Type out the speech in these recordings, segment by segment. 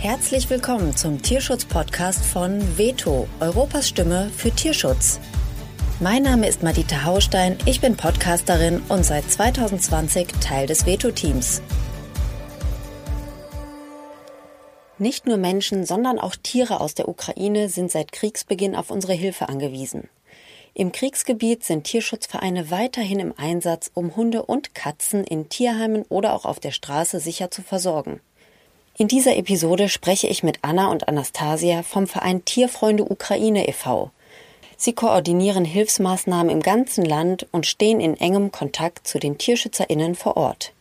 Herzlich willkommen zum Tierschutz-Podcast von Veto, Europas Stimme für Tierschutz. Mein Name ist Madita Haustein, ich bin Podcasterin und seit 2020 Teil des Veto-Teams. Nicht nur Menschen, sondern auch Tiere aus der Ukraine sind seit Kriegsbeginn auf unsere Hilfe angewiesen. Im Kriegsgebiet sind Tierschutzvereine weiterhin im Einsatz, um Hunde und Katzen in Tierheimen oder auch auf der Straße sicher zu versorgen. In dieser Episode spreche ich mit Anna und Anastasia vom Verein Tierfreunde Ukraine e.V. Sie koordinieren Hilfsmaßnahmen im ganzen Land und stehen in engem Kontakt zu den TierschützerInnen vor Ort.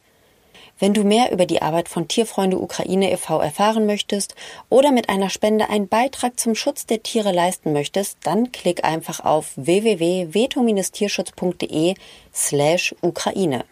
Wenn du mehr über die Arbeit von Tierfreunde Ukraine e.V. erfahren möchtest oder mit einer Spende einen Beitrag zum Schutz der Tiere leisten möchtest, dann klick einfach auf www.veto-tierschutz.de slash Ukraine.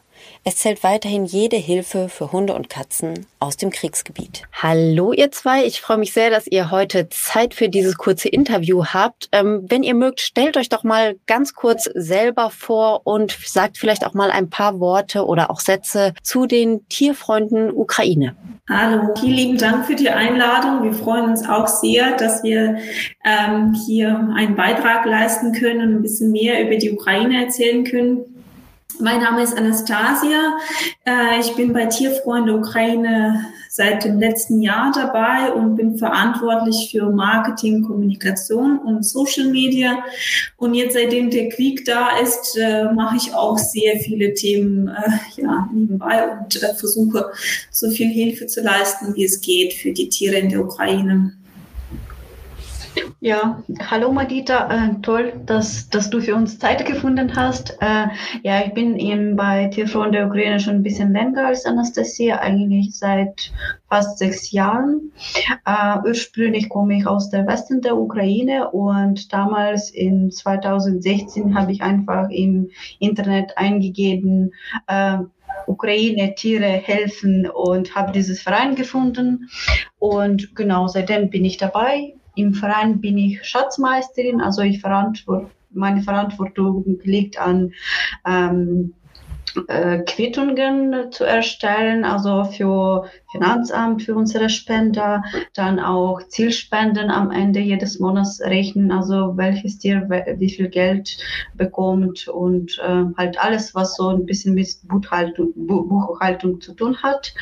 Es zählt weiterhin jede Hilfe für Hunde und Katzen aus dem Kriegsgebiet. Hallo ihr zwei, ich freue mich sehr, dass ihr heute Zeit für dieses kurze Interview habt. Ähm, wenn ihr mögt, stellt euch doch mal ganz kurz selber vor und sagt vielleicht auch mal ein paar Worte oder auch Sätze zu den Tierfreunden Ukraine. Hallo, vielen lieben Dank für die Einladung. Wir freuen uns auch sehr, dass wir ähm, hier einen Beitrag leisten können und ein bisschen mehr über die Ukraine erzählen können. Mein Name ist Anastasia. Äh, ich bin bei Tierfreunde Ukraine seit dem letzten Jahr dabei und bin verantwortlich für Marketing, Kommunikation und Social Media. Und jetzt, seitdem der Krieg da ist, äh, mache ich auch sehr viele Themen äh, ja, nebenbei und versuche so viel Hilfe zu leisten, wie es geht für die Tiere in der Ukraine. Ja, hallo Madita, äh, toll, dass, dass du für uns Zeit gefunden hast. Äh, ja, ich bin eben bei Tierfreund der Ukraine schon ein bisschen länger als Anastasia, eigentlich seit fast sechs Jahren. Äh, ursprünglich komme ich aus der Westen der Ukraine und damals in 2016 habe ich einfach im Internet eingegeben, äh, Ukraine Tiere helfen und habe dieses Verein gefunden. Und genau seitdem bin ich dabei im Verein bin ich Schatzmeisterin, also ich verantworte, meine Verantwortung liegt an ähm, äh, Quittungen zu erstellen, also für Finanzamt, für unsere Spender, dann auch Zielspenden am Ende jedes Monats rechnen, also welches Tier wie viel Geld bekommt und äh, halt alles, was so ein bisschen mit Buchhaltung, Buchhaltung zu tun hat.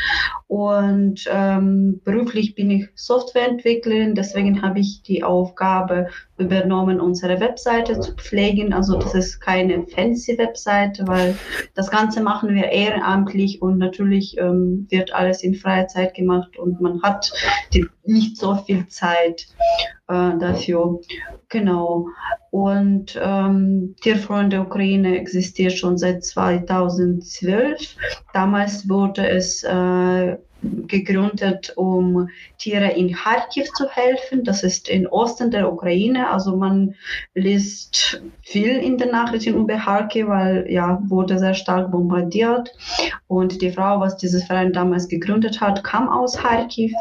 Und ähm, beruflich bin ich Softwareentwicklerin, deswegen habe ich die Aufgabe übernommen, unsere Webseite zu pflegen. Also das ist keine fancy Webseite, weil das Ganze machen wir ehrenamtlich und natürlich ähm, wird alles in freier Zeit gemacht und man hat die, nicht so viel Zeit äh, dafür. Genau. Und ähm, Tierfreunde Ukraine existiert schon seit 2012. Damals wurde es äh, gegründet, um Tiere in Kharkiv zu helfen. Das ist im Osten der Ukraine. Also man liest viel in den Nachrichten über Kharkiv, weil ja wurde sehr stark bombardiert. Und die Frau, was dieses Verein damals gegründet hat, kam aus Kharkiv.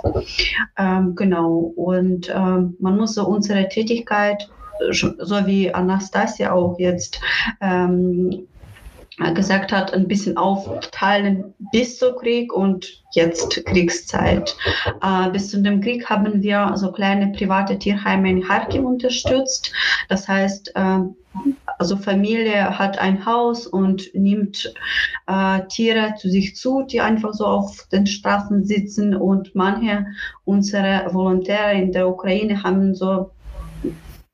Ähm, genau. Und ähm, man muss so unsere Tätigkeit so wie Anastasia auch jetzt ähm, gesagt hat, ein bisschen aufteilen bis zum Krieg und jetzt Kriegszeit. Äh, bis zu dem Krieg haben wir so kleine private Tierheime in Kharkiv unterstützt. Das heißt, äh, also Familie hat ein Haus und nimmt äh, Tiere zu sich zu, die einfach so auf den Straßen sitzen und manche unserer Volontäre in der Ukraine haben so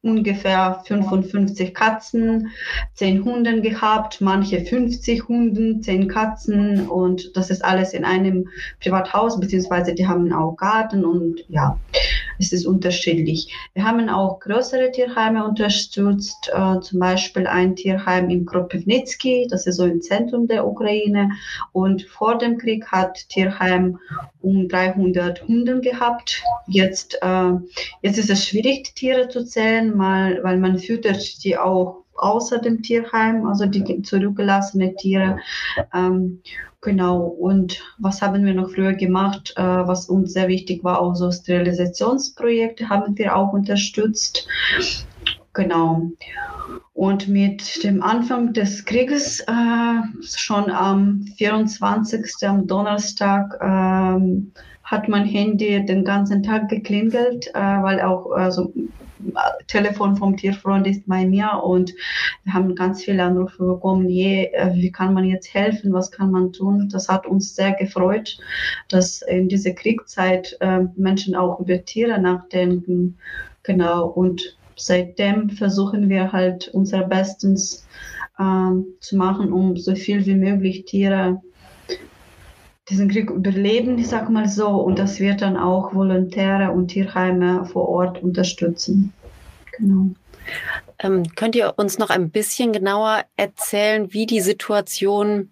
ungefähr 55 Katzen, 10 Hunden gehabt, manche 50 Hunden, 10 Katzen und das ist alles in einem Privathaus, beziehungsweise die haben auch Garten und ja, es ist unterschiedlich. Wir haben auch größere Tierheime unterstützt, äh, zum Beispiel ein Tierheim in Kropivnitsky, das ist so im Zentrum der Ukraine. Und vor dem Krieg hat Tierheim um 300 Hunden gehabt. Jetzt, äh, jetzt ist es schwierig, die Tiere zu zählen, mal, weil man füttert die auch außer dem Tierheim, also die zurückgelassenen Tiere. Ähm, Genau. Und was haben wir noch früher gemacht, äh, was uns sehr wichtig war, auch so Sterilisationsprojekte haben wir auch unterstützt. Genau. Und mit dem Anfang des Krieges, äh, schon am 24. am Donnerstag, äh, hat mein Handy den ganzen Tag geklingelt, äh, weil auch also, Telefon vom Tierfreund ist bei mir und wir haben ganz viele Anrufe bekommen, je, äh, wie kann man jetzt helfen, was kann man tun. Das hat uns sehr gefreut, dass in dieser Kriegszeit äh, Menschen auch über Tiere nachdenken. Genau, und seitdem versuchen wir halt unser Bestens äh, zu machen, um so viel wie möglich Tiere diesen Krieg überleben, ich sag mal so, und das wird dann auch Volontäre und Tierheime vor Ort unterstützen. Genau. Ähm, könnt ihr uns noch ein bisschen genauer erzählen, wie die Situation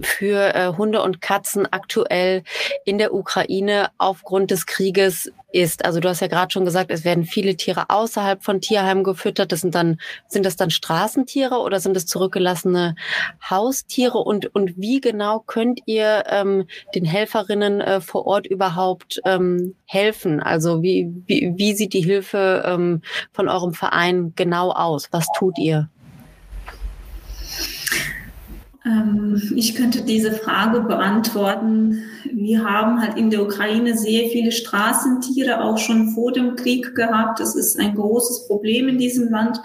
für äh, Hunde und Katzen aktuell in der Ukraine aufgrund des Krieges ist. Also du hast ja gerade schon gesagt, es werden viele Tiere außerhalb von Tierheimen gefüttert. Das sind dann sind das dann Straßentiere oder sind es zurückgelassene Haustiere? Und und wie genau könnt ihr ähm, den Helferinnen äh, vor Ort überhaupt ähm, helfen? Also wie, wie wie sieht die Hilfe ähm, von eurem Verein genau aus? Was tut ihr? Ähm, ich könnte diese Frage beantworten. Wir haben halt in der Ukraine sehr viele Straßentiere auch schon vor dem Krieg gehabt. Das ist ein großes Problem in diesem Land.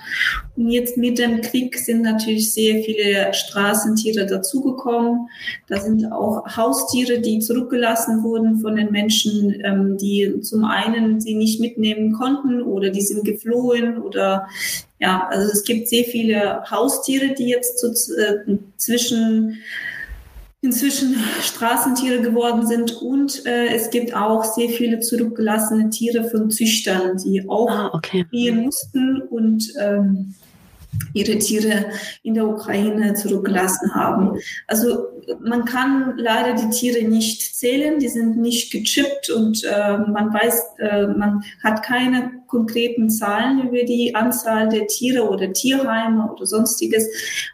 Und jetzt mit dem Krieg sind natürlich sehr viele Straßentiere dazugekommen. Da sind auch Haustiere, die zurückgelassen wurden von den Menschen, ähm, die zum einen sie nicht mitnehmen konnten oder die sind geflohen oder ja, also es gibt sehr viele Haustiere, die jetzt so, äh, zwischen inzwischen Straßentiere geworden sind und äh, es gibt auch sehr viele zurückgelassene Tiere von Züchtern, die auch ah, okay. mussten und ähm, ihre Tiere in der Ukraine zurückgelassen haben. Also man kann leider die Tiere nicht zählen, die sind nicht gechippt und äh, man weiß, äh, man hat keine konkreten Zahlen über die Anzahl der Tiere oder Tierheime oder sonstiges,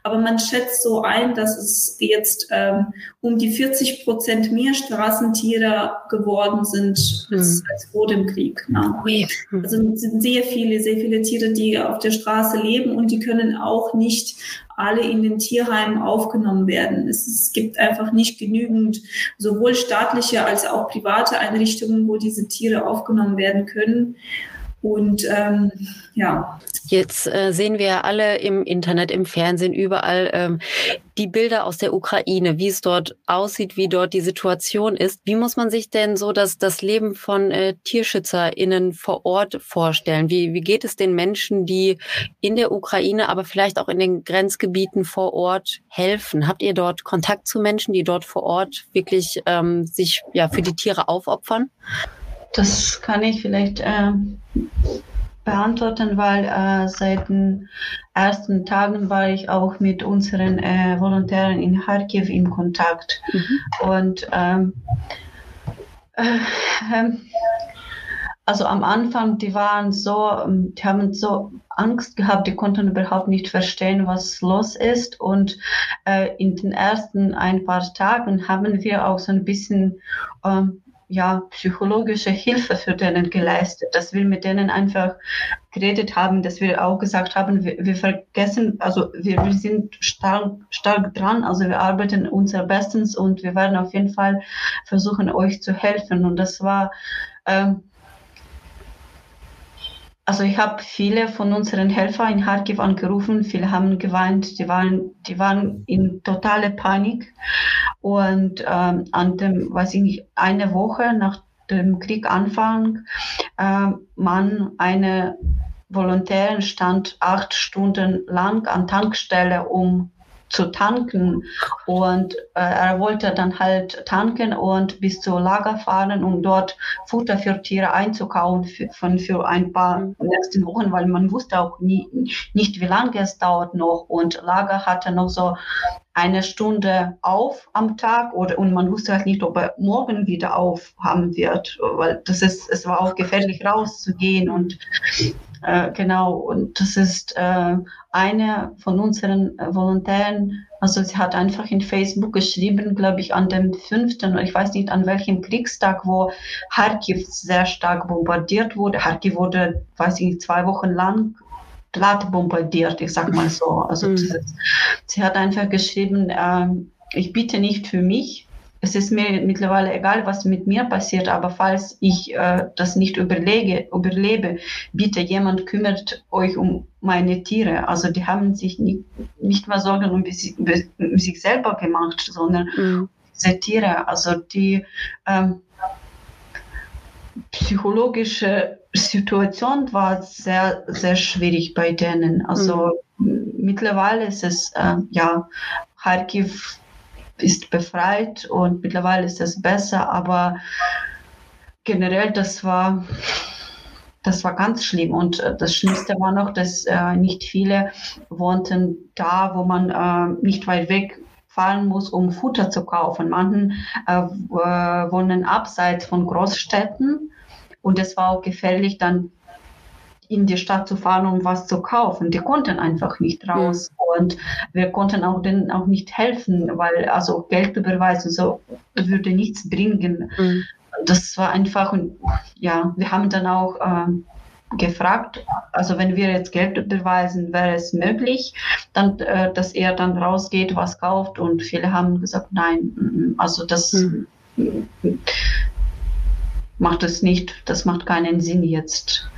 aber man schätzt so ein, dass es jetzt ähm, um die 40 Prozent mehr Straßentiere geworden sind als, mhm. als vor dem Krieg. Ne? Mhm. Also es sind sehr viele, sehr viele Tiere, die auf der Straße leben und die können auch nicht alle in den Tierheimen aufgenommen werden. Es, es, gibt einfach nicht genügend sowohl staatliche als auch private Einrichtungen, wo diese Tiere aufgenommen werden können. Und ähm, ja. Jetzt äh, sehen wir alle im Internet, im Fernsehen, überall ähm, die Bilder aus der Ukraine, wie es dort aussieht, wie dort die Situation ist. Wie muss man sich denn so das, das Leben von äh, TierschützerInnen vor Ort vorstellen? Wie, wie geht es den Menschen, die in der Ukraine, aber vielleicht auch in den Grenzgebieten vor Ort helfen? Habt ihr dort Kontakt zu Menschen, die dort vor Ort wirklich ähm, sich ja für die Tiere aufopfern? Das kann ich vielleicht äh, beantworten, weil äh, seit den ersten Tagen war ich auch mit unseren äh, Volontären in Kharkiv in Kontakt. Mhm. Und ähm, äh, ähm, also am Anfang, die waren so, ähm, die haben so Angst gehabt, die konnten überhaupt nicht verstehen, was los ist. Und äh, in den ersten ein paar Tagen haben wir auch so ein bisschen ähm, ja, psychologische Hilfe für denen geleistet, dass wir mit denen einfach geredet haben, dass wir auch gesagt haben, wir, wir vergessen, also wir, wir sind stark, stark dran, also wir arbeiten unser Bestens und wir werden auf jeden Fall versuchen, euch zu helfen. Und das war, ähm, also ich habe viele von unseren Helfern in Kharkiv angerufen, viele haben geweint, die waren, die waren in totale Panik. Und ähm, an dem, weiß ich nicht, eine Woche nach dem Krieganfang, äh, man eine Volontärin stand acht Stunden lang an Tankstelle, um zu tanken. Und äh, er wollte dann halt tanken und bis zur Lager fahren, um dort Futter für Tiere einzukaufen für, von, für ein paar mhm. nächsten Wochen, weil man wusste auch nie, nicht, wie lange es dauert noch. Und Lager hatte noch so eine Stunde auf am Tag oder und man wusste halt nicht, ob er morgen wieder auf haben wird, weil das ist, es war auch gefährlich rauszugehen und äh, genau, und das ist äh, eine von unseren äh, Volontären, also sie hat einfach in Facebook geschrieben, glaube ich, an dem fünften, ich weiß nicht an welchem Kriegstag, wo Kharkiv sehr stark bombardiert wurde. Kharkiv wurde, weiß ich nicht, zwei Wochen lang Stadt bombardiert, ich sag mal so. Also mhm. sie hat einfach geschrieben, äh, ich bitte nicht für mich, es ist mir mittlerweile egal, was mit mir passiert, aber falls ich äh, das nicht überlege, überlebe, bitte jemand kümmert euch um meine Tiere. Also die haben sich nicht, nicht mehr Sorgen um, um sich selber gemacht, sondern mhm. diese Tiere, also die ähm, psychologische Situation war sehr, sehr schwierig bei denen. Also mhm. mittlerweile ist es, äh, ja, Kharkiv ist befreit und mittlerweile ist es besser, aber generell, das war, das war ganz schlimm. Und äh, das Schlimmste war noch, dass äh, nicht viele wohnten da, wo man äh, nicht weit weg fahren muss, um Futter zu kaufen. Manchen äh, äh wohnen abseits von Großstädten und es war auch gefährlich, dann in die Stadt zu fahren, um was zu kaufen. Die konnten einfach nicht raus mhm. und wir konnten auch denen auch nicht helfen, weil also Geld überweisen so würde nichts bringen. Mhm. Das war einfach und ja, wir haben dann auch ähm, gefragt, also wenn wir jetzt Geld überweisen, wäre es möglich, dann, äh, dass er dann rausgeht, was kauft und viele haben gesagt, nein, also das mhm. macht es nicht, das macht keinen Sinn jetzt.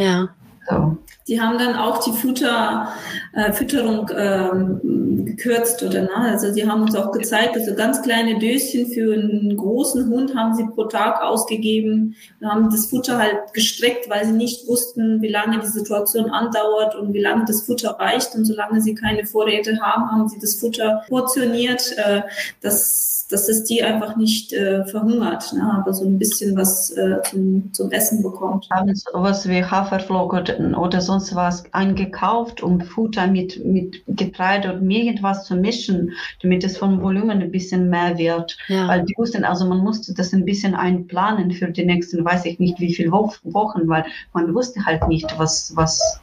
Ja. So. Die haben dann auch die Futter, äh, Fütterung ähm, gekürzt oder ne? Also die haben uns auch gezeigt, also ganz kleine Döschen für einen großen Hund haben sie pro Tag ausgegeben und haben das Futter halt gestreckt, weil sie nicht wussten, wie lange die Situation andauert und wie lange das Futter reicht. Und solange sie keine Vorräte haben, haben sie das Futter portioniert. Äh, das dass es die einfach nicht äh, verhungert, ne? aber so ein bisschen was äh, zum, zum Essen bekommt. Haben sowas wie Haferflocken oder sonst was eingekauft, um Futter mit, mit Getreide und irgendwas zu mischen, damit es vom Volumen ein bisschen mehr wird. Ja. Weil die wussten, also man musste das ein bisschen einplanen für die nächsten, weiß ich nicht wie viele Wochen, weil man wusste halt nicht, was, was,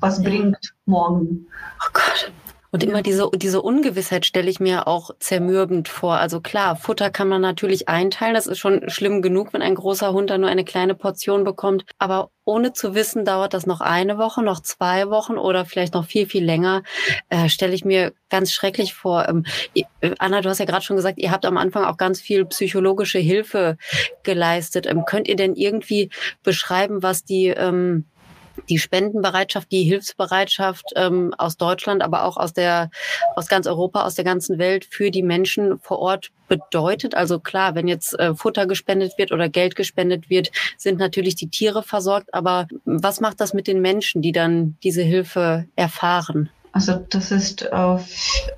was ja. bringt morgen. Oh Gott. Und immer diese, diese Ungewissheit stelle ich mir auch zermürbend vor. Also klar, Futter kann man natürlich einteilen. Das ist schon schlimm genug, wenn ein großer Hund da nur eine kleine Portion bekommt. Aber ohne zu wissen, dauert das noch eine Woche, noch zwei Wochen oder vielleicht noch viel, viel länger, äh, stelle ich mir ganz schrecklich vor. Ähm, Anna, du hast ja gerade schon gesagt, ihr habt am Anfang auch ganz viel psychologische Hilfe geleistet. Ähm, könnt ihr denn irgendwie beschreiben, was die ähm, die Spendenbereitschaft, die Hilfsbereitschaft ähm, aus Deutschland, aber auch aus der aus ganz Europa, aus der ganzen Welt für die Menschen vor Ort bedeutet. Also klar, wenn jetzt äh, Futter gespendet wird oder Geld gespendet wird, sind natürlich die Tiere versorgt. Aber was macht das mit den Menschen, die dann diese Hilfe erfahren? Also das ist auf,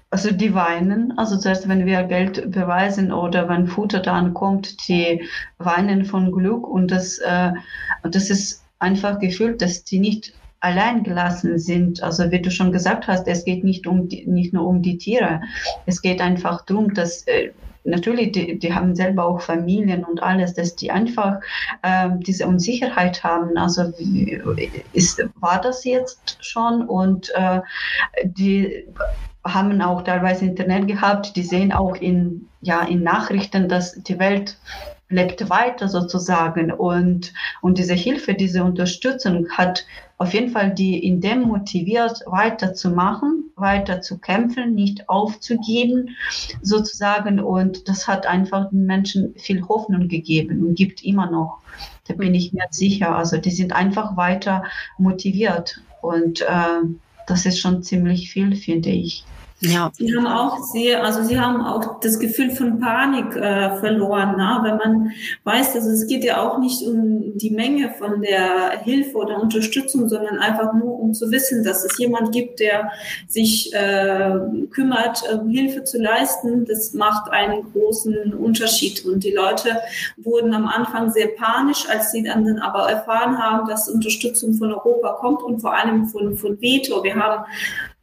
also die weinen, also zuerst wenn wir Geld beweisen oder wenn Futter dann kommt, die weinen von Glück und das, äh, das ist einfach gefühlt, dass die nicht allein gelassen sind. Also wie du schon gesagt hast, es geht nicht um die, nicht nur um die Tiere. Es geht einfach darum, dass äh, natürlich die, die haben selber auch Familien und alles, dass die einfach äh, diese Unsicherheit haben. Also wie, ist, war das jetzt schon und äh, die haben auch teilweise Internet gehabt, die sehen auch in, ja, in Nachrichten, dass die Welt lebt weiter sozusagen und, und diese Hilfe, diese Unterstützung hat auf jeden Fall die in dem motiviert, weiterzumachen, weiter zu kämpfen, nicht aufzugeben sozusagen und das hat einfach den Menschen viel Hoffnung gegeben und gibt immer noch. Da bin ich mir sicher. Also die sind einfach weiter motiviert und äh, das ist schon ziemlich viel, finde ich. Ja. Sie haben auch sehr, also sie haben auch das Gefühl von Panik äh, verloren, ne? wenn man weiß, also es geht ja auch nicht um die Menge von der Hilfe oder Unterstützung, sondern einfach nur um zu wissen, dass es jemand gibt, der sich äh, kümmert, äh, Hilfe zu leisten. Das macht einen großen Unterschied. Und die Leute wurden am Anfang sehr panisch, als sie dann aber erfahren haben, dass Unterstützung von Europa kommt und vor allem von, von Veto. Wir haben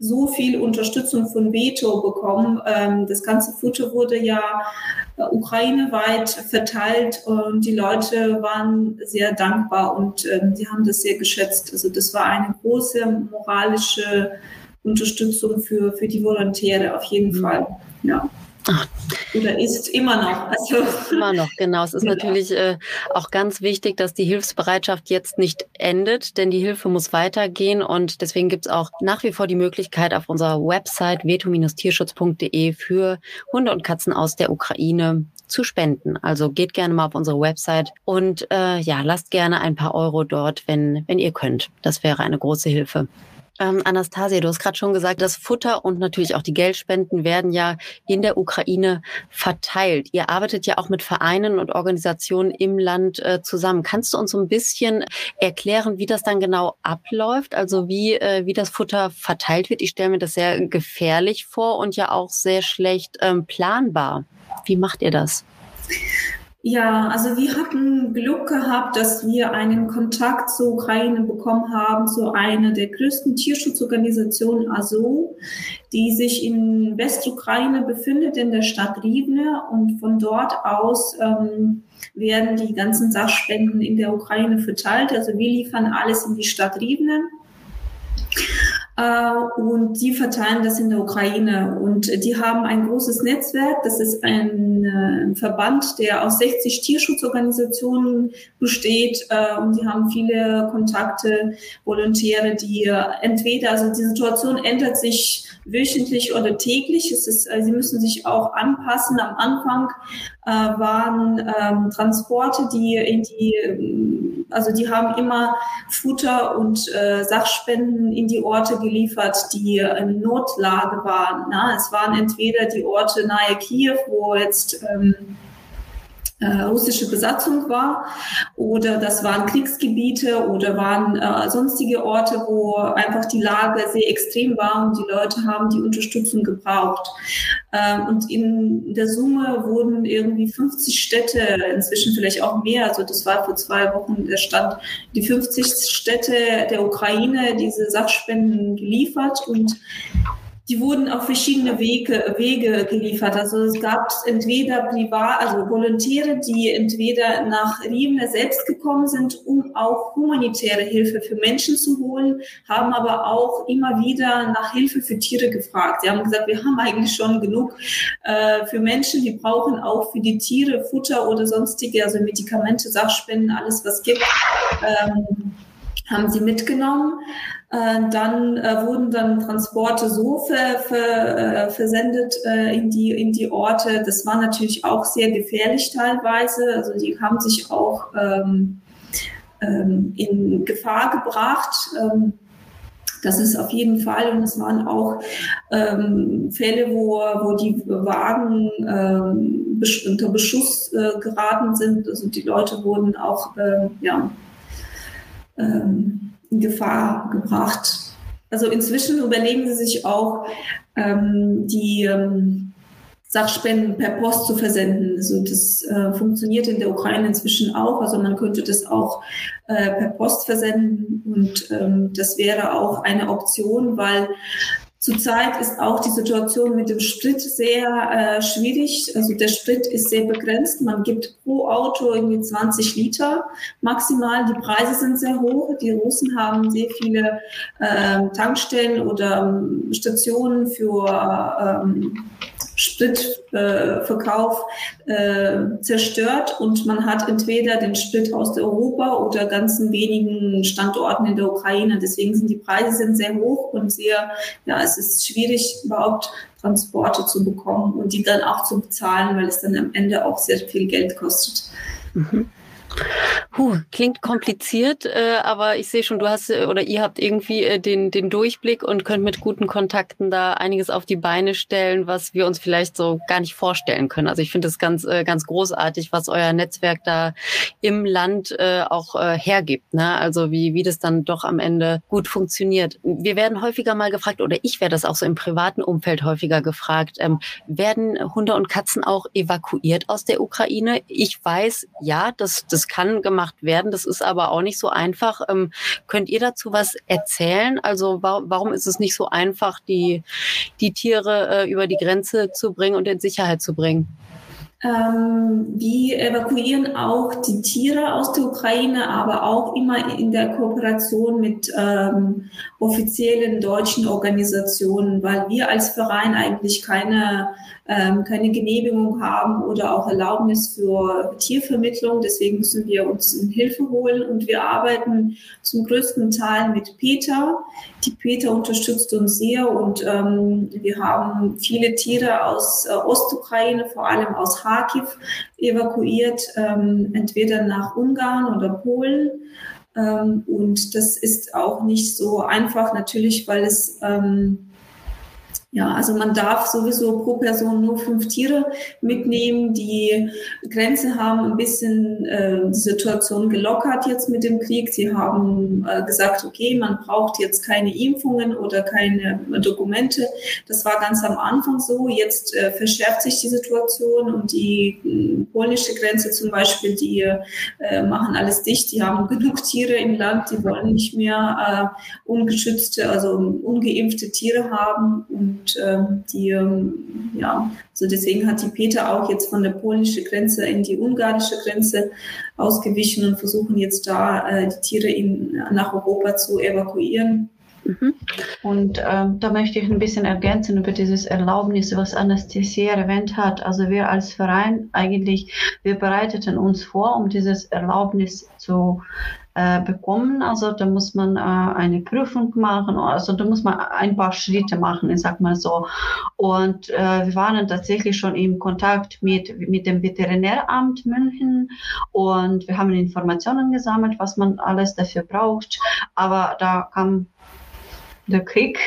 so viel Unterstützung von Veto bekommen. Ähm, das ganze Futter wurde ja äh, ukraineweit verteilt und die Leute waren sehr dankbar und ähm, sie haben das sehr geschätzt. Also das war eine große moralische Unterstützung für, für die Volontäre auf jeden mhm. Fall. Ja. Ach. Oder ist immer noch. Also. Immer noch, genau. Es ist genau. natürlich äh, auch ganz wichtig, dass die Hilfsbereitschaft jetzt nicht endet, denn die Hilfe muss weitergehen und deswegen gibt es auch nach wie vor die Möglichkeit auf unserer Website veto-tierschutz.de für Hunde und Katzen aus der Ukraine zu spenden. Also geht gerne mal auf unsere Website und äh, ja, lasst gerne ein paar Euro dort, wenn, wenn ihr könnt. Das wäre eine große Hilfe. Ähm, Anastasia, du hast gerade schon gesagt, das Futter und natürlich auch die Geldspenden werden ja in der Ukraine verteilt. Ihr arbeitet ja auch mit Vereinen und Organisationen im Land äh, zusammen. Kannst du uns so ein bisschen erklären, wie das dann genau abläuft? Also wie, äh, wie das Futter verteilt wird? Ich stelle mir das sehr gefährlich vor und ja auch sehr schlecht ähm, planbar. Wie macht ihr das? Ja, also wir hatten Glück gehabt, dass wir einen Kontakt zur Ukraine bekommen haben, zu einer der größten Tierschutzorganisationen ASO, die sich in Westukraine befindet, in der Stadt Rivne. Und von dort aus ähm, werden die ganzen Sachspenden in der Ukraine verteilt. Also wir liefern alles in die Stadt Rivne. Äh, und die verteilen das in der Ukraine. Und die haben ein großes Netzwerk. Das ist ein äh, Verband, der aus 60 Tierschutzorganisationen besteht. Äh, und die haben viele Kontakte, Volontäre, die entweder, also die Situation ändert sich wöchentlich oder täglich. Es ist, sie müssen sich auch anpassen. Am Anfang waren ähm, Transporte, die in die also die haben immer Futter und äh, Sachspenden in die Orte geliefert, die in Notlage waren. Na? Es waren entweder die Orte nahe Kiew, wo jetzt ähm, äh, russische Besatzung war oder das waren Kriegsgebiete oder waren äh, sonstige Orte, wo einfach die Lage sehr extrem war und die Leute haben die Unterstützung gebraucht. Ähm, und in der Summe wurden irgendwie 50 Städte, inzwischen vielleicht auch mehr, also das war vor zwei Wochen der Stand, die 50 Städte der Ukraine diese Sachspenden geliefert und die wurden auf verschiedene Wege, Wege geliefert. Also es gab entweder privat, also Volontäre, die entweder nach Rivne selbst gekommen sind, um auch humanitäre Hilfe für Menschen zu holen, haben aber auch immer wieder nach Hilfe für Tiere gefragt. Sie haben gesagt, wir haben eigentlich schon genug äh, für Menschen, die brauchen auch für die Tiere Futter oder sonstige, also Medikamente, Sachspenden, alles was gibt. Ähm, haben sie mitgenommen. Äh, dann äh, wurden dann Transporte so ver, ver, äh, versendet äh, in, die, in die Orte. Das war natürlich auch sehr gefährlich teilweise. Also die haben sich auch ähm, ähm, in Gefahr gebracht. Ähm, das ist auf jeden Fall. Und es waren auch ähm, Fälle, wo, wo die Wagen ähm, unter Beschuss äh, geraten sind. Also die Leute wurden auch äh, ja, ähm, in Gefahr gebracht. Also inzwischen überlegen sie sich auch, ähm, die ähm, Sachspenden per Post zu versenden. Also das äh, funktioniert in der Ukraine inzwischen auch. Also man könnte das auch äh, per Post versenden und ähm, das wäre auch eine Option, weil Zurzeit ist auch die Situation mit dem Sprit sehr äh, schwierig. Also der Sprit ist sehr begrenzt. Man gibt pro Auto irgendwie 20 Liter maximal. Die Preise sind sehr hoch. Die Russen haben sehr viele äh, Tankstellen oder ähm, Stationen für ähm, Spritverkauf äh, äh, zerstört und man hat entweder den Sprit aus Europa oder ganzen wenigen Standorten in der Ukraine. Deswegen sind die Preise sind sehr hoch und sehr, ja, es ist schwierig überhaupt Transporte zu bekommen und die dann auch zu bezahlen, weil es dann am Ende auch sehr viel Geld kostet. Mhm. Puh, klingt kompliziert, äh, aber ich sehe schon, du hast äh, oder ihr habt irgendwie äh, den, den Durchblick und könnt mit guten Kontakten da einiges auf die Beine stellen, was wir uns vielleicht so gar nicht vorstellen können. Also ich finde es ganz, äh, ganz großartig, was euer Netzwerk da im Land äh, auch äh, hergibt. Ne? Also wie, wie das dann doch am Ende gut funktioniert. Wir werden häufiger mal gefragt, oder ich werde das auch so im privaten Umfeld häufiger gefragt, ähm, werden Hunde und Katzen auch evakuiert aus der Ukraine? Ich weiß, ja, das, das das kann gemacht werden. Das ist aber auch nicht so einfach. Ähm, könnt ihr dazu was erzählen? Also wa warum ist es nicht so einfach, die, die Tiere äh, über die Grenze zu bringen und in Sicherheit zu bringen? Ähm, wir evakuieren auch die Tiere aus der Ukraine, aber auch immer in der Kooperation mit ähm, offiziellen deutschen Organisationen, weil wir als Verein eigentlich keine ähm, keine Genehmigung haben oder auch Erlaubnis für Tiervermittlung. Deswegen müssen wir uns Hilfe holen und wir arbeiten zum größten Teil mit Peter. Die Peter unterstützt uns sehr und ähm, wir haben viele Tiere aus äh, Ostukraine, vor allem aus Kharkiv, evakuiert, ähm, entweder nach Ungarn oder Polen. Ähm, und das ist auch nicht so einfach, natürlich, weil es ähm, ja, also man darf sowieso pro Person nur fünf Tiere mitnehmen. Die Grenze haben ein bisschen äh, die Situation gelockert jetzt mit dem Krieg. Sie haben äh, gesagt, okay, man braucht jetzt keine Impfungen oder keine Dokumente. Das war ganz am Anfang so. Jetzt äh, verschärft sich die Situation und die äh, polnische Grenze zum Beispiel, die äh, machen alles dicht. Die haben genug Tiere im Land. Die wollen nicht mehr äh, ungeschützte, also ungeimpfte Tiere haben. Und und ähm, die, ähm, ja, so deswegen hat die Peter auch jetzt von der polnischen Grenze in die ungarische Grenze ausgewichen und versuchen jetzt da äh, die Tiere in, nach Europa zu evakuieren. Mhm. Und ähm, da möchte ich ein bisschen ergänzen über dieses Erlaubnis, was Anastasia erwähnt hat. Also wir als Verein eigentlich, wir bereiteten uns vor, um dieses Erlaubnis zu äh, bekommen. Also da muss man äh, eine Prüfung machen, also da muss man ein paar Schritte machen, ich sag mal so. Und äh, wir waren tatsächlich schon im Kontakt mit, mit dem Veterinäramt München und wir haben Informationen gesammelt, was man alles dafür braucht. Aber da kam der Krieg.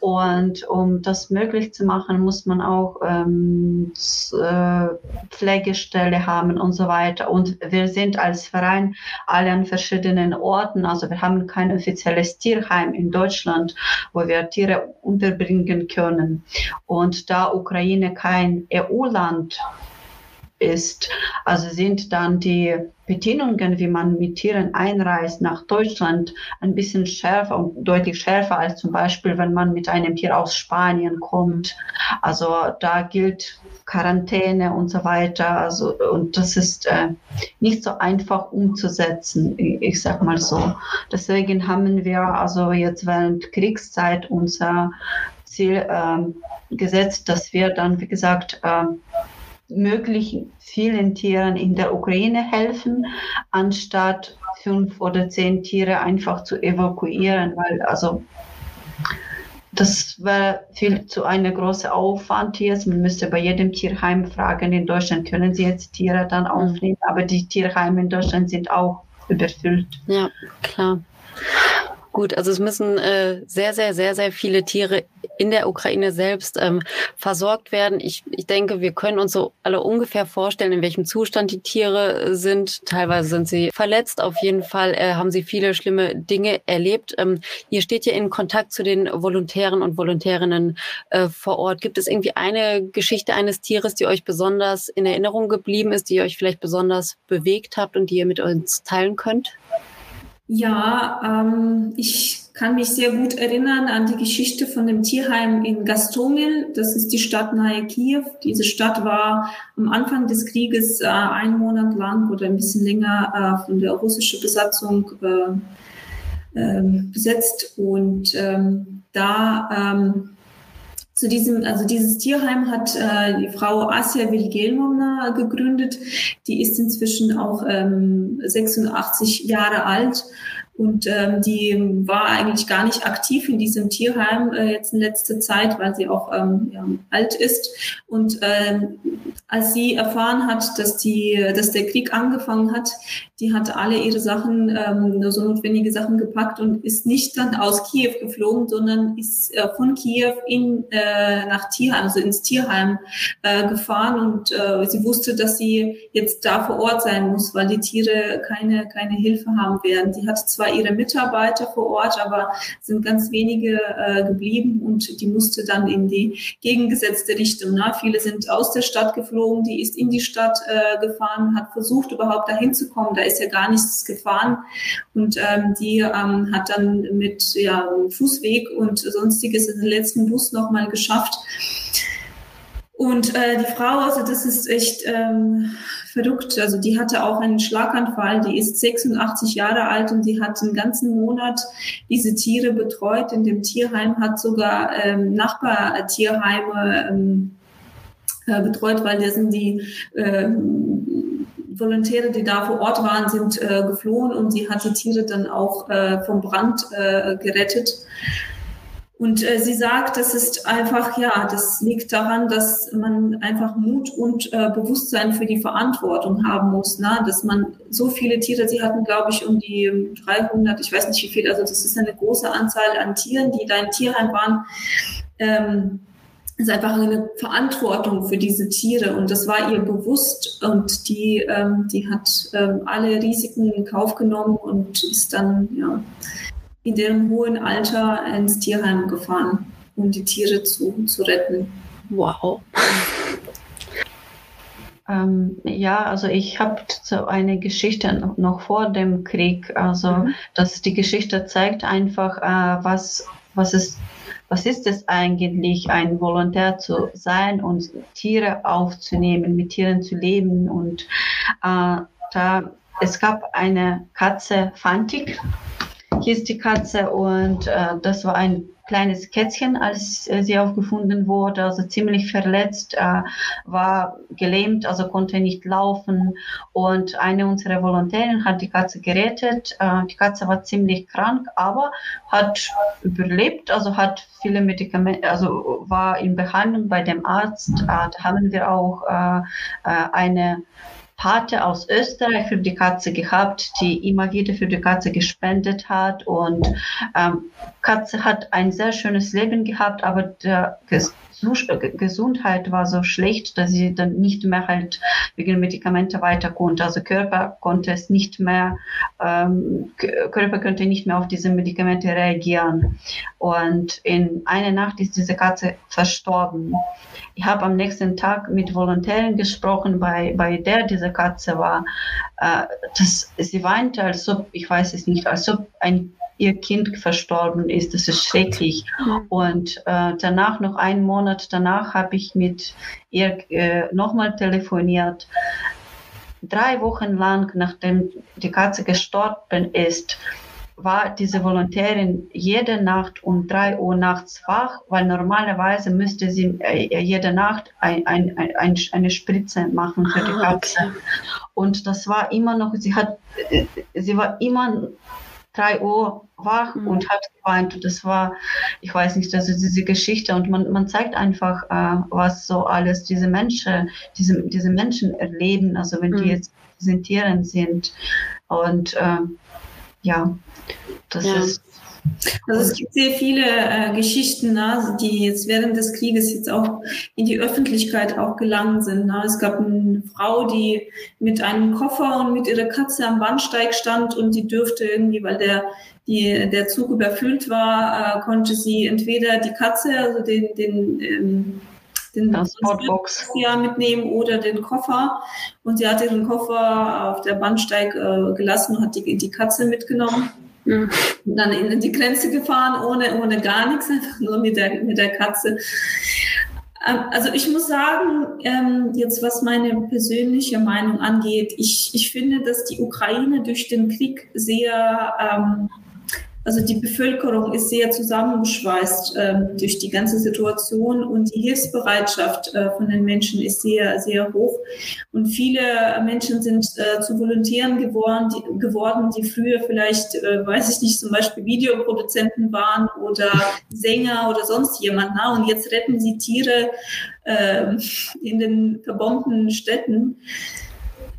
Und um das möglich zu machen, muss man auch ähm, äh, Pflegestelle haben und so weiter. Und wir sind als Verein alle an verschiedenen Orten. Also wir haben kein offizielles Tierheim in Deutschland, wo wir Tiere unterbringen können. Und da Ukraine kein EU-Land ist. Also sind dann die Bedingungen, wie man mit Tieren einreist nach Deutschland, ein bisschen schärfer und deutlich schärfer als zum Beispiel, wenn man mit einem Tier aus Spanien kommt. Also da gilt Quarantäne und so weiter. Also, und das ist äh, nicht so einfach umzusetzen, ich, sag mal so. Deswegen haben wir also jetzt während Kriegszeit unser Ziel äh, gesetzt, dass wir dann, wie gesagt, äh, möglichen vielen Tieren in der Ukraine helfen, anstatt fünf oder zehn Tiere einfach zu evakuieren, weil also das wäre viel zu eine große Aufwand hier. Man müsste bei jedem Tierheim fragen, in Deutschland können Sie jetzt Tiere dann mhm. aufnehmen, aber die Tierheime in Deutschland sind auch überfüllt. Ja, klar. Gut, also es müssen äh, sehr, sehr, sehr, sehr viele Tiere in der Ukraine selbst ähm, versorgt werden. Ich, ich denke, wir können uns so alle ungefähr vorstellen, in welchem Zustand die Tiere sind. Teilweise sind sie verletzt. Auf jeden Fall äh, haben sie viele schlimme Dinge erlebt. Ähm, ihr steht ja in Kontakt zu den Volontären und Volontärinnen äh, vor Ort. Gibt es irgendwie eine Geschichte eines Tieres, die euch besonders in Erinnerung geblieben ist, die euch vielleicht besonders bewegt habt und die ihr mit uns teilen könnt? Ja, ähm, ich kann mich sehr gut erinnern an die Geschichte von dem Tierheim in Gastomil. Das ist die Stadt nahe Kiew. Diese Stadt war am Anfang des Krieges äh, einen Monat lang oder ein bisschen länger äh, von der russischen Besatzung äh, ähm, besetzt. Und ähm, da ähm, zu diesem, also dieses Tierheim hat äh, die Frau Asia Vilgelmovna gegründet. Die ist inzwischen auch ähm, 86 Jahre alt und ähm, die war eigentlich gar nicht aktiv in diesem Tierheim äh, jetzt in letzter Zeit, weil sie auch ähm, ja, alt ist. Und ähm, als sie erfahren hat, dass die, dass der Krieg angefangen hat, die hat alle ihre Sachen, ähm, nur so notwendige Sachen gepackt und ist nicht dann aus Kiew geflogen, sondern ist äh, von Kiew in äh, nach Tierheim, also ins Tierheim äh, gefahren und äh, sie wusste, dass sie jetzt da vor Ort sein muss, weil die Tiere keine keine Hilfe haben werden. Sie hat zwar zwar ihre Mitarbeiter vor Ort, aber sind ganz wenige äh, geblieben und die musste dann in die gegengesetzte Richtung. Ne? Viele sind aus der Stadt geflogen, die ist in die Stadt äh, gefahren, hat versucht überhaupt dahin zu kommen. Da ist ja gar nichts gefahren und ähm, die ähm, hat dann mit ja, Fußweg und sonstiges den letzten Bus nochmal geschafft. Und äh, die Frau, also das ist echt ähm, verrückt. Also die hatte auch einen Schlaganfall. Die ist 86 Jahre alt und die hat einen ganzen Monat diese Tiere betreut in dem Tierheim, hat sogar ähm, Nachbartierheime ähm, äh, betreut, weil da sind die ähm, Volontäre, die da vor Ort waren, sind äh, geflohen und sie hat die Tiere dann auch äh, vom Brand äh, gerettet. Und äh, sie sagt, das ist einfach, ja, das liegt daran, dass man einfach Mut und äh, Bewusstsein für die Verantwortung haben muss, ne? dass man so viele Tiere, sie hatten, glaube ich, um die 300, ich weiß nicht wie viel, also das ist eine große Anzahl an Tieren, die da im Tierheim waren. Ähm, ist einfach eine Verantwortung für diese Tiere und das war ihr bewusst und die, ähm, die hat ähm, alle Risiken in Kauf genommen und ist dann ja, in dem hohen Alter ins Tierheim gefahren, um die Tiere zu, zu retten. Wow. Ähm, ja, also ich habe so eine Geschichte noch, noch vor dem Krieg. Also, mhm. dass die Geschichte zeigt einfach, äh, was, was ist was ist es eigentlich, ein Volontär zu sein und Tiere aufzunehmen, mit Tieren zu leben. Und äh, da es gab eine Katze, Fantik, hieß die Katze und äh, das war ein kleines Kätzchen, als äh, sie aufgefunden wurde, also ziemlich verletzt, äh, war gelähmt, also konnte nicht laufen und eine unserer Volontären hat die Katze gerettet. Äh, die Katze war ziemlich krank, aber hat überlebt, also hat viele Medikamente, also war in Behandlung bei dem Arzt. Äh, da haben wir auch äh, eine Pate aus Österreich für die Katze gehabt, die immer wieder für die Katze gespendet hat. Und ähm, Katze hat ein sehr schönes Leben gehabt, aber der Gesundheit war so schlecht, dass sie dann nicht mehr halt wegen Medikamente weiter konnte. Also Körper konnte es nicht mehr, ähm, Körper konnte nicht mehr auf diese Medikamente reagieren. Und in einer Nacht ist diese Katze verstorben. Ich habe am nächsten Tag mit Volontären gesprochen, bei, bei der diese Katze war. Äh, das, sie weinte, als ob, ich weiß es nicht, als ob ein ihr Kind verstorben ist. Das ist schrecklich. Und äh, danach, noch einen Monat danach, habe ich mit ihr äh, nochmal telefoniert. Drei Wochen lang, nachdem die Katze gestorben ist, war diese Volontärin jede Nacht um drei Uhr nachts wach, weil normalerweise müsste sie äh, jede Nacht ein, ein, ein, eine Spritze machen für die ah, Katze. Und das war immer noch, sie hat, äh, sie war immer drei Uhr wach mhm. und hat geweint. Das war, ich weiß nicht, also diese Geschichte und man, man zeigt einfach, äh, was so alles diese Menschen, diese, diese Menschen erleben, also wenn mhm. die jetzt Tieren sind. Und äh, ja, das ja. ist also es gibt sehr viele äh, Geschichten, ne, die jetzt während des Krieges jetzt auch in die Öffentlichkeit auch gelangen sind. Ne. Es gab eine Frau, die mit einem Koffer und mit ihrer Katze am Bahnsteig stand und die dürfte irgendwie, weil der die, der Zug überfüllt war, äh, konnte sie entweder die Katze, also den, den ähm, den Transportbox ja, mitnehmen oder den Koffer. Und sie hat ihren Koffer auf der Bahnsteig äh, gelassen und hat die, die Katze mitgenommen. Mhm. Dann in die Grenze gefahren, ohne, ohne gar nichts, einfach nur mit der, mit der Katze. Ähm, also ich muss sagen, ähm, jetzt was meine persönliche Meinung angeht, ich, ich finde, dass die Ukraine durch den Krieg sehr ähm, also die Bevölkerung ist sehr zusammengeschweißt äh, durch die ganze Situation und die Hilfsbereitschaft äh, von den Menschen ist sehr, sehr hoch. Und viele Menschen sind äh, zu Volontären geworden, die, geworden, die früher vielleicht, äh, weiß ich nicht, zum Beispiel Videoproduzenten waren oder Sänger oder sonst jemand. Na? Und jetzt retten sie Tiere äh, in den verbombten Städten.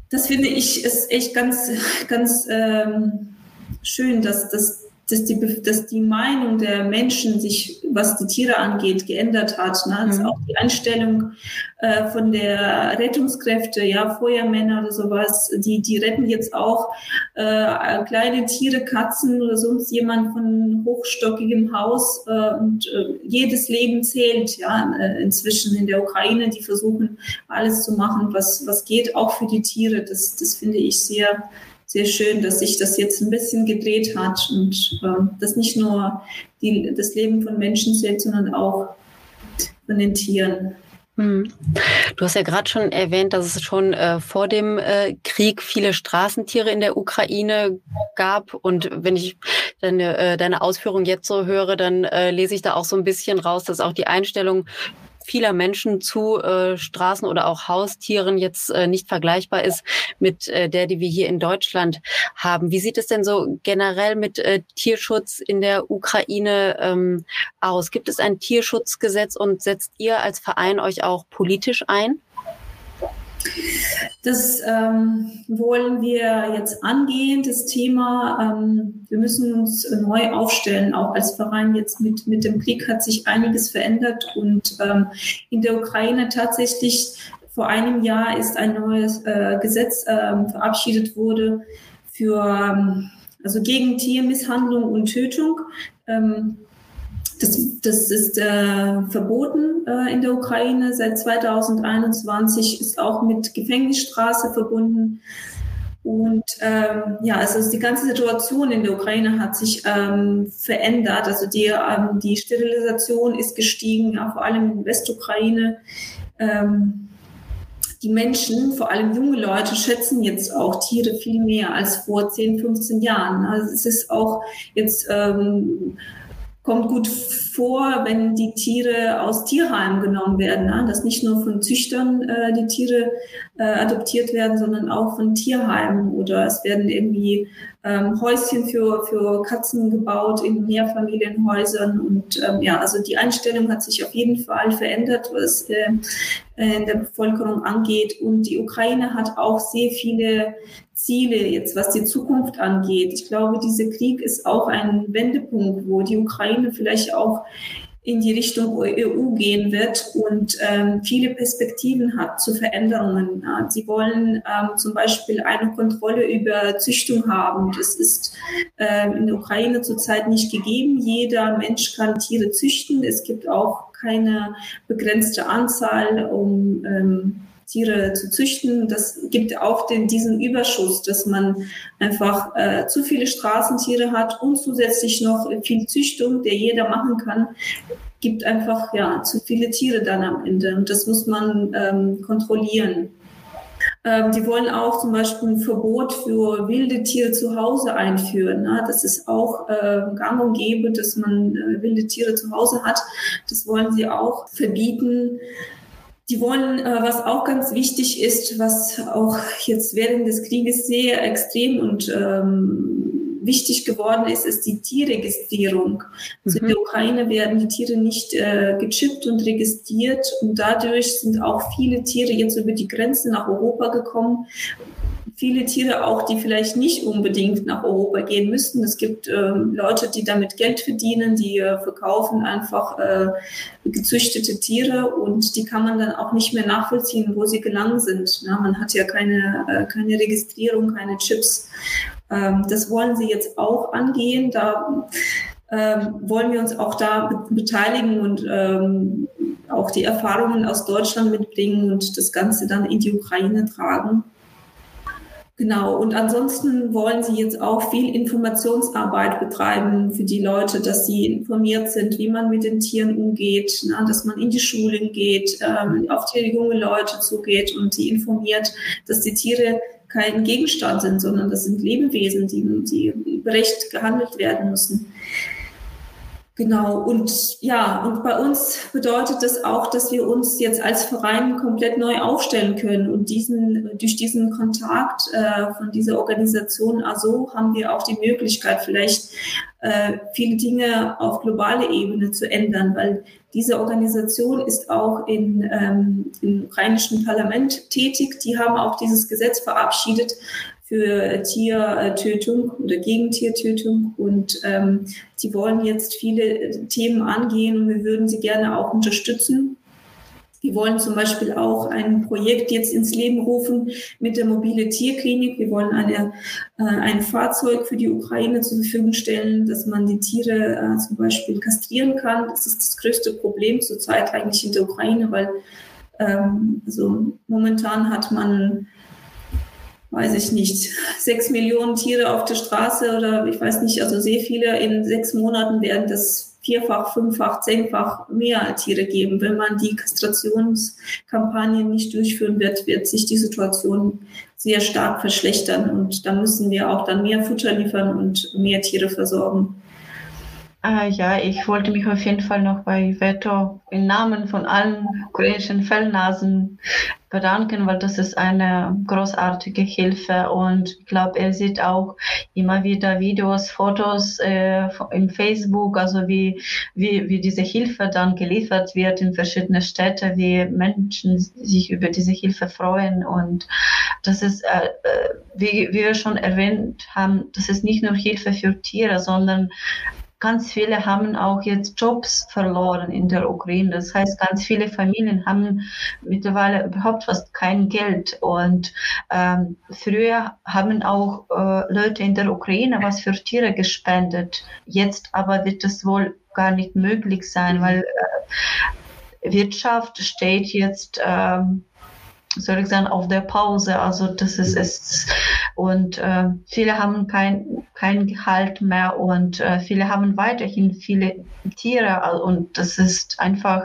Das finde ich ist echt ganz, ganz ähm, schön, dass, dass dass die, dass die Meinung der Menschen sich, was die Tiere angeht, geändert hat. Ne? Also mhm. auch die Einstellung äh, von der Rettungskräfte, ja, Feuermänner oder sowas, die, die retten jetzt auch äh, kleine Tiere, Katzen oder sonst jemand von hochstockigem Haus äh, und äh, jedes Leben zählt, ja, äh, inzwischen in der Ukraine, die versuchen alles zu machen, was, was geht, auch für die Tiere. Das, das finde ich sehr, sehr schön, dass sich das jetzt ein bisschen gedreht hat und äh, dass nicht nur die, das Leben von Menschen zählt, sondern auch von den Tieren. Mhm. Du hast ja gerade schon erwähnt, dass es schon äh, vor dem äh, Krieg viele Straßentiere in der Ukraine gab. Und wenn ich deine, äh, deine Ausführung jetzt so höre, dann äh, lese ich da auch so ein bisschen raus, dass auch die Einstellung vieler Menschen zu äh, Straßen oder auch Haustieren jetzt äh, nicht vergleichbar ist mit äh, der, die wir hier in Deutschland haben. Wie sieht es denn so generell mit äh, Tierschutz in der Ukraine ähm, aus? Gibt es ein Tierschutzgesetz und setzt ihr als Verein euch auch politisch ein? Das ähm, wollen wir jetzt angehen, das Thema. Ähm, wir müssen uns neu aufstellen, auch als Verein. Jetzt mit, mit dem Krieg hat sich einiges verändert und ähm, in der Ukraine tatsächlich vor einem Jahr ist ein neues äh, Gesetz äh, verabschiedet wurde für ähm, also gegen Tiermisshandlung und Tötung. Ähm, das, das ist äh, verboten äh, in der Ukraine. Seit 2021 ist auch mit Gefängnisstraße verbunden. Und ähm, ja, also die ganze Situation in der Ukraine hat sich ähm, verändert. Also die, ähm, die Sterilisation ist gestiegen, ja, vor allem in Westukraine. Ähm, die Menschen, vor allem junge Leute, schätzen jetzt auch Tiere viel mehr als vor 10, 15 Jahren. Also es ist auch jetzt ähm, kommt gut vor, wenn die Tiere aus Tierheimen genommen werden, ne? dass nicht nur von Züchtern äh, die Tiere äh, adoptiert werden, sondern auch von Tierheimen. Oder es werden irgendwie ähm, Häuschen für, für Katzen gebaut in Mehrfamilienhäusern. Und ähm, ja, also die Einstellung hat sich auf jeden Fall verändert, was äh, in der Bevölkerung angeht. Und die Ukraine hat auch sehr viele Ziele jetzt, was die Zukunft angeht. Ich glaube, dieser Krieg ist auch ein Wendepunkt, wo die Ukraine vielleicht auch in die Richtung EU gehen wird und ähm, viele Perspektiven hat zu Veränderungen. Ja, sie wollen ähm, zum Beispiel eine Kontrolle über Züchtung haben. Das ist äh, in der Ukraine zurzeit nicht gegeben. Jeder Mensch kann Tiere züchten. Es gibt auch keine begrenzte Anzahl, um ähm, Tiere zu züchten. Das gibt auch den, diesen Überschuss, dass man einfach äh, zu viele Straßentiere hat und zusätzlich noch viel Züchtung, der jeder machen kann, gibt einfach ja zu viele Tiere dann am Ende. Und das muss man ähm, kontrollieren. Ähm, die wollen auch zum Beispiel ein Verbot für wilde Tiere zu Hause einführen. Ne? Das ist auch äh, gang und gäbe, dass man äh, wilde Tiere zu Hause hat. Das wollen sie auch verbieten. Die wollen, äh, was auch ganz wichtig ist, was auch jetzt während des Krieges sehr extrem und ähm, wichtig geworden ist, ist die Tierregistrierung. Also mhm. in der Ukraine werden die Tiere nicht äh, gechippt und registriert und dadurch sind auch viele Tiere jetzt über die Grenze nach Europa gekommen, viele Tiere auch, die vielleicht nicht unbedingt nach Europa gehen müssten. Es gibt äh, Leute, die damit Geld verdienen, die äh, verkaufen einfach äh, gezüchtete Tiere und die kann man dann auch nicht mehr nachvollziehen, wo sie gelangen sind. Na, man hat ja keine, äh, keine Registrierung, keine Chips. Ähm, das wollen sie jetzt auch angehen. Da ähm, wollen wir uns auch da beteiligen und ähm, auch die Erfahrungen aus Deutschland mitbringen und das Ganze dann in die Ukraine tragen. Genau, und ansonsten wollen sie jetzt auch viel Informationsarbeit betreiben für die Leute, dass sie informiert sind, wie man mit den Tieren umgeht, na, dass man in die Schulen geht, ähm, auf die junge Leute zugeht und die informiert, dass die Tiere kein Gegenstand sind, sondern das sind Lebewesen, die, die berecht gehandelt werden müssen. Genau, und ja, und bei uns bedeutet das auch, dass wir uns jetzt als Verein komplett neu aufstellen können. Und diesen, durch diesen Kontakt äh, von dieser Organisation ASO haben wir auch die Möglichkeit, vielleicht äh, viele Dinge auf globale Ebene zu ändern, weil diese Organisation ist auch in, ähm, im ukrainischen Parlament tätig. Die haben auch dieses Gesetz verabschiedet, für Tiertötung oder gegen Tiertötung. Und ähm, sie wollen jetzt viele Themen angehen und wir würden sie gerne auch unterstützen. Wir wollen zum Beispiel auch ein Projekt jetzt ins Leben rufen mit der mobile Tierklinik. Wir wollen eine, äh, ein Fahrzeug für die Ukraine zur Verfügung stellen, dass man die Tiere äh, zum Beispiel kastrieren kann. Das ist das größte Problem zurzeit eigentlich in der Ukraine, weil ähm, also momentan hat man weiß ich nicht, sechs Millionen Tiere auf der Straße oder ich weiß nicht, also sehr viele in sechs Monaten werden das vierfach, fünffach, zehnfach mehr Tiere geben. Wenn man die Kastrationskampagnen nicht durchführen wird, wird sich die Situation sehr stark verschlechtern und da müssen wir auch dann mehr Futter liefern und mehr Tiere versorgen. Äh, ja, ich wollte mich auf jeden Fall noch bei Veto im Namen von allen ukrainischen Fellnasen bedanken, weil das ist eine großartige Hilfe. Und ich glaube, er sieht auch immer wieder Videos, Fotos äh, im Facebook, also wie, wie, wie diese Hilfe dann geliefert wird in verschiedene Städte, wie Menschen sich über diese Hilfe freuen. Und das ist, äh, äh wie, wie wir schon erwähnt haben, das ist nicht nur Hilfe für Tiere, sondern ganz viele haben auch jetzt Jobs verloren in der Ukraine. Das heißt, ganz viele Familien haben mittlerweile überhaupt fast kein Geld. Und ähm, früher haben auch äh, Leute in der Ukraine was für Tiere gespendet. Jetzt aber wird das wohl gar nicht möglich sein, weil äh, Wirtschaft steht jetzt ähm, soll ich sagen, auf der Pause. Also das ist es. Und äh, viele haben kein, kein Gehalt mehr und äh, viele haben weiterhin viele Tiere. Und das ist einfach,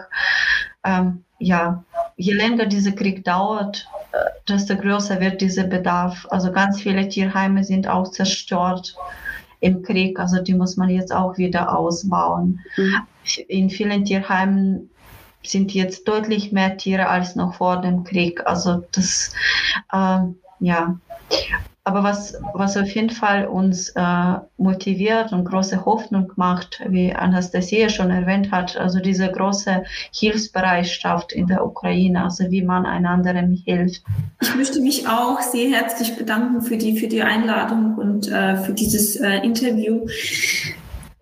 ähm, ja, je länger dieser Krieg dauert, äh, desto größer wird dieser Bedarf. Also ganz viele Tierheime sind auch zerstört im Krieg. Also die muss man jetzt auch wieder ausbauen. Mhm. In vielen Tierheimen sind jetzt deutlich mehr Tiere als noch vor dem Krieg. Also das, äh, ja. Aber was, was auf jeden Fall uns äh, motiviert und große Hoffnung macht, wie Anastasia schon erwähnt hat, also diese große Hilfsbereitschaft in der Ukraine, also wie man einander hilft. Ich möchte mich auch sehr herzlich bedanken für die, für die Einladung und äh, für dieses äh, Interview.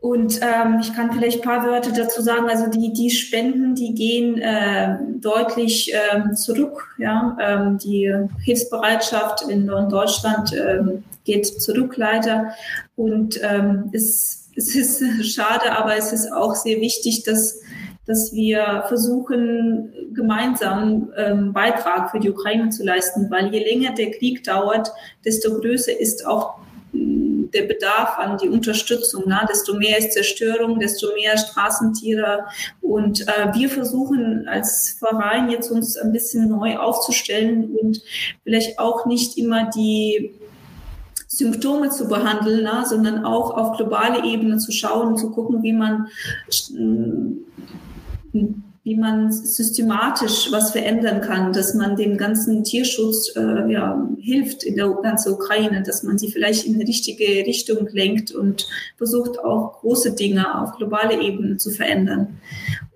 Und ähm, ich kann vielleicht ein paar Wörter dazu sagen. Also die, die Spenden, die gehen äh, deutlich ähm, zurück. Ja? Ähm, die Hilfsbereitschaft in, Deutschland ähm, geht zurück leider. Und ähm, es, es ist schade, aber es ist auch sehr wichtig, dass, dass wir versuchen, gemeinsam ähm, Beitrag für die Ukraine zu leisten. Weil je länger der Krieg dauert, desto größer ist auch der Bedarf an die Unterstützung. Ne? Desto mehr ist Zerstörung, desto mehr Straßentiere. Und äh, wir versuchen als Verein jetzt uns ein bisschen neu aufzustellen und vielleicht auch nicht immer die Symptome zu behandeln, ne? sondern auch auf globale Ebene zu schauen zu gucken, wie man wie man systematisch was verändern kann, dass man dem ganzen Tierschutz äh, ja, hilft in der ganzen Ukraine, dass man sie vielleicht in die richtige Richtung lenkt und versucht auch große Dinge auf globale Ebene zu verändern.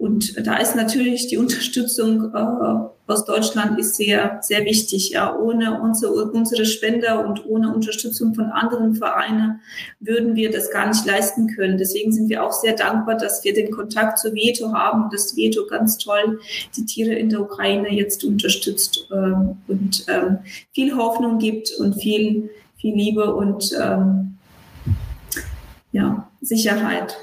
Und da ist natürlich die Unterstützung äh, aus Deutschland ist sehr, sehr wichtig. Ja, ohne unsere, unsere Spender und ohne Unterstützung von anderen Vereinen würden wir das gar nicht leisten können. Deswegen sind wir auch sehr dankbar, dass wir den Kontakt zu Veto haben dass Veto ganz toll die Tiere in der Ukraine jetzt unterstützt ähm, und ähm, viel Hoffnung gibt und viel, viel Liebe und ähm, ja, Sicherheit.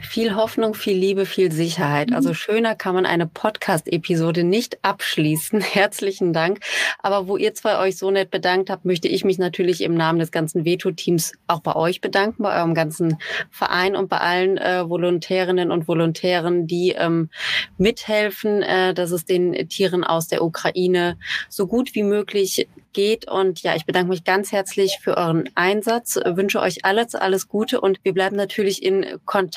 Viel Hoffnung, viel Liebe, viel Sicherheit. Also mhm. schöner kann man eine Podcast-Episode nicht abschließen. Herzlichen Dank. Aber wo ihr zwei euch so nett bedankt habt, möchte ich mich natürlich im Namen des ganzen Veto-Teams auch bei euch bedanken, bei eurem ganzen Verein und bei allen äh, Volontärinnen und Volontären, die ähm, mithelfen, äh, dass es den Tieren aus der Ukraine so gut wie möglich geht. Und ja, ich bedanke mich ganz herzlich für euren Einsatz, wünsche euch alles, alles Gute und wir bleiben natürlich in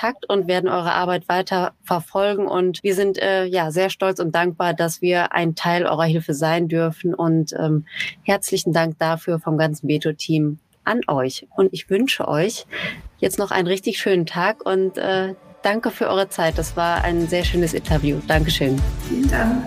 Kontakt und werden eure Arbeit weiter verfolgen. Und wir sind äh, ja sehr stolz und dankbar, dass wir ein Teil eurer Hilfe sein dürfen. Und ähm, herzlichen Dank dafür vom ganzen Veto-Team an euch. Und ich wünsche euch jetzt noch einen richtig schönen Tag und äh, danke für eure Zeit. Das war ein sehr schönes Interview. Dankeschön. Vielen Dank.